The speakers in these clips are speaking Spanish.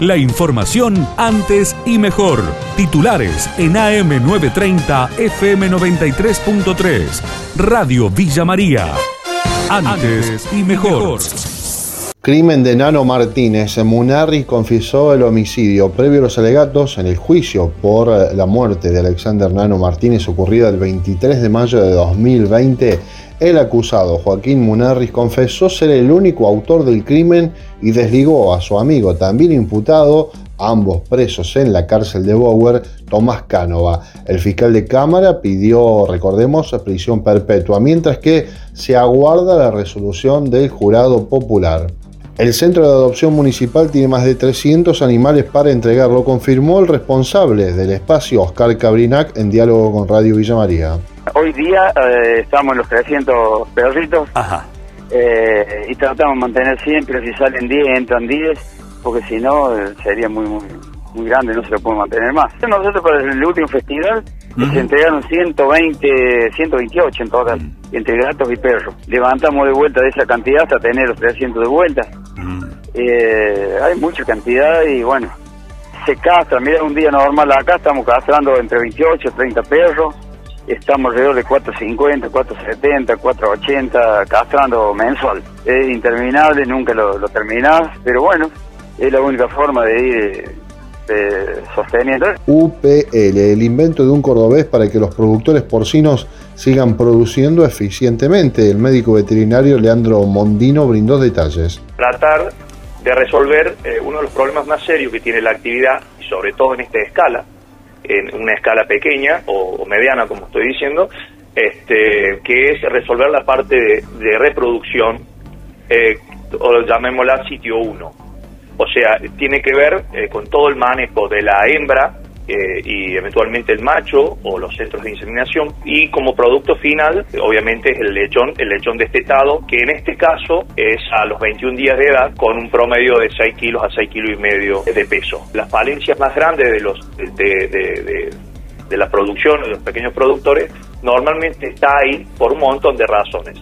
La información antes y mejor. Titulares en AM930 FM93.3. Radio Villa María. Antes y mejor. Crimen de Nano Martínez. Munarri confesó el homicidio previo a los alegatos en el juicio por la muerte de Alexander Nano Martínez ocurrida el 23 de mayo de 2020. El acusado Joaquín Munarriz confesó ser el único autor del crimen y desligó a su amigo también imputado, ambos presos en la cárcel de Bower, Tomás Cánova. El fiscal de Cámara pidió, recordemos, prisión perpetua, mientras que se aguarda la resolución del jurado popular. El centro de adopción municipal tiene más de 300 animales para entregar, lo confirmó el responsable del espacio, Oscar Cabrinac, en diálogo con Radio Villa María. Hoy día eh, estamos en los 300 perritos eh, y tratamos de mantener siempre, si salen 10, entran 10, porque si no eh, sería muy, muy muy grande, no se lo puede mantener más. Nosotros para el último festival se entregaron 120, 128 en total, entre gatos y perros. Levantamos de vuelta de esa cantidad hasta tener los 300 de vuelta. Eh, hay mucha cantidad y bueno, se castra. Mira, un día normal acá estamos castrando entre 28 y 30 perros. Estamos alrededor de 450, 470, 480 castrando mensual. Es interminable, nunca lo, lo terminás, pero bueno, es la única forma de ir sosteniendo. UPL, el invento de un cordobés para que los productores porcinos sigan produciendo eficientemente. El médico veterinario Leandro Mondino brindó detalles. Tratar de resolver eh, uno de los problemas más serios que tiene la actividad, y sobre todo en esta escala, en una escala pequeña o, mediana, como estoy diciendo, este, que es resolver la parte de, reproducción, eh, o llamémosla sitio 1 o sea, tiene que ver eh, con todo el manejo de la hembra eh, y eventualmente el macho o los centros de inseminación y como producto final obviamente es el lechón, el lechón destetado que en este caso es a los 21 días de edad con un promedio de 6 kilos a 6 kilos y medio de peso. Las falencias más grandes de los de, de, de la producción de los pequeños productores normalmente está ahí por un montón de razones.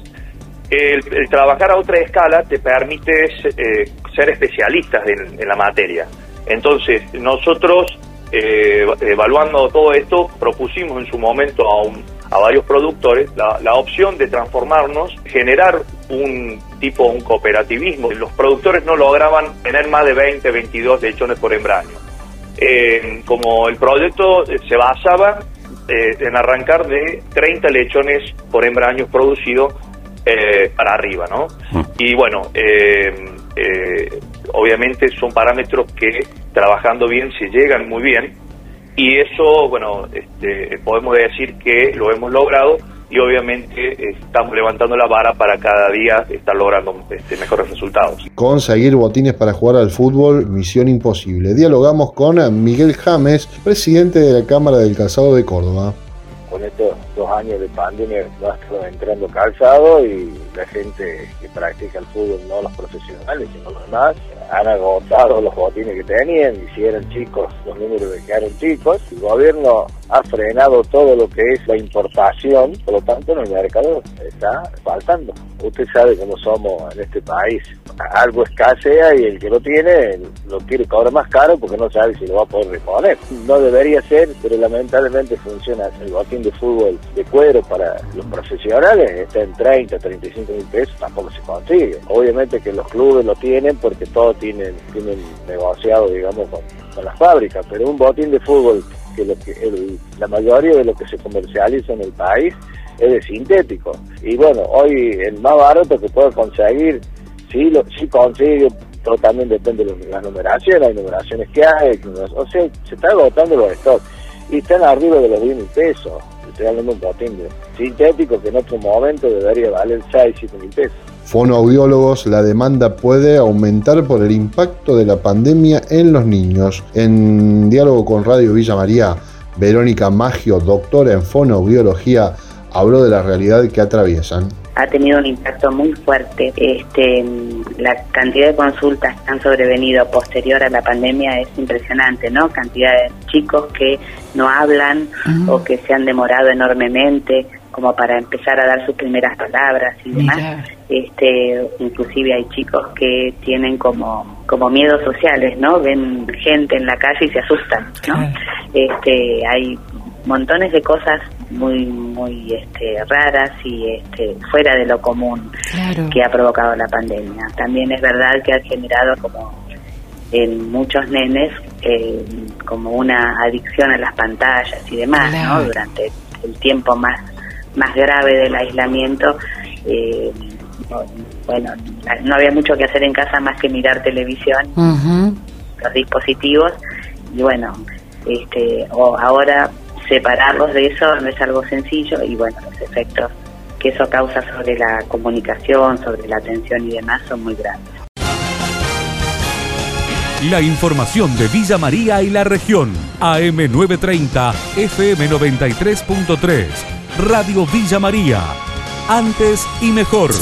El, trabajar a otra escala te permite eh, ser especialistas en, la materia. Entonces, nosotros, eh, evaluando todo esto, propusimos en su momento a, a varios productores la, opción de transformarnos, generar un tipo, un cooperativismo. Los productores no lograban tener más de 20, 22 lechones por hembraño. Eh, como el proyecto se basaba en arrancar de 30 lechones por hembraño producidos eh, para arriba, ¿no? Mm. Y bueno, eh, eh, obviamente son parámetros que trabajando bien se llegan muy bien y eso, bueno, este, podemos decir que lo hemos logrado y obviamente estamos levantando la vara para cada día estar logrando este, mejores resultados. Conseguir botines para jugar al fútbol, misión imposible. Dialogamos con Miguel James, presidente de la Cámara del Calzado de Córdoba estos dos años de pandemia va entrando calzado y la gente que practica el fútbol, no los profesionales, sino los demás, han agotado los botines que tenían y si eran chicos, los números que eran chicos. El gobierno ha frenado todo lo que es la importación, por lo tanto en el mercado está faltando. Usted sabe cómo somos en este país. Algo escasea y el que lo tiene lo quiere cobrar más caro porque no sabe si lo va a poder reponer. No debería ser, pero lamentablemente funciona. El botín de fútbol de cuero para los profesionales está en 30, 35 mil pesos, tampoco se consigue. Obviamente que los clubes lo tienen porque todos tienen, tienen negociado, digamos, con, las fábricas, pero un botín de fútbol que, lo que la mayoría de lo que se comercializa en el país es de sintético. Y bueno, hoy el más barato que puedo conseguir, sí, lo, sí consigue, pero también depende de la numeración, hay numeraciones que hay, o sea, se está agotando los stocks y están arriba de los 10 mil pesos. Estoy hablando de un botín sintético que en otro momento debería valer 6, 7 mil pesos. Fonoaudiólogos, la demanda puede aumentar por el impacto de la pandemia en los niños. En diálogo con Radio Villa María, Verónica Maggio, doctora en fonoaudiología, habló de la realidad que atraviesan. Ha tenido un impacto muy fuerte. Este, la cantidad de consultas que han sobrevenido posterior a la pandemia es impresionante, ¿no? Cantidad de chicos que no hablan o que se han demorado enormemente como para empezar a dar sus primeras palabras y demás. Este, inclusive hay chicos que tienen como como miedos sociales, ¿no? Ven gente en la calle y se asustan, ¿no? Este, hay montones de cosas muy muy este, raras y este, fuera de lo común que ha provocado la pandemia. También es verdad que ha generado como en muchos nenes eh, como una adicción a las pantallas y demás, ¿no? Durante el tiempo más más grave del aislamiento, eh, bueno, no había mucho que hacer en casa más que mirar televisión, los dispositivos, y bueno, este, o ahora separarlos de eso no es algo sencillo y bueno, los efectos que eso causa sobre la comunicación, sobre la atención y demás son muy grandes. La información de Villa María y la región. AM930, FM93.3. Radio Villa María. Antes y mejor.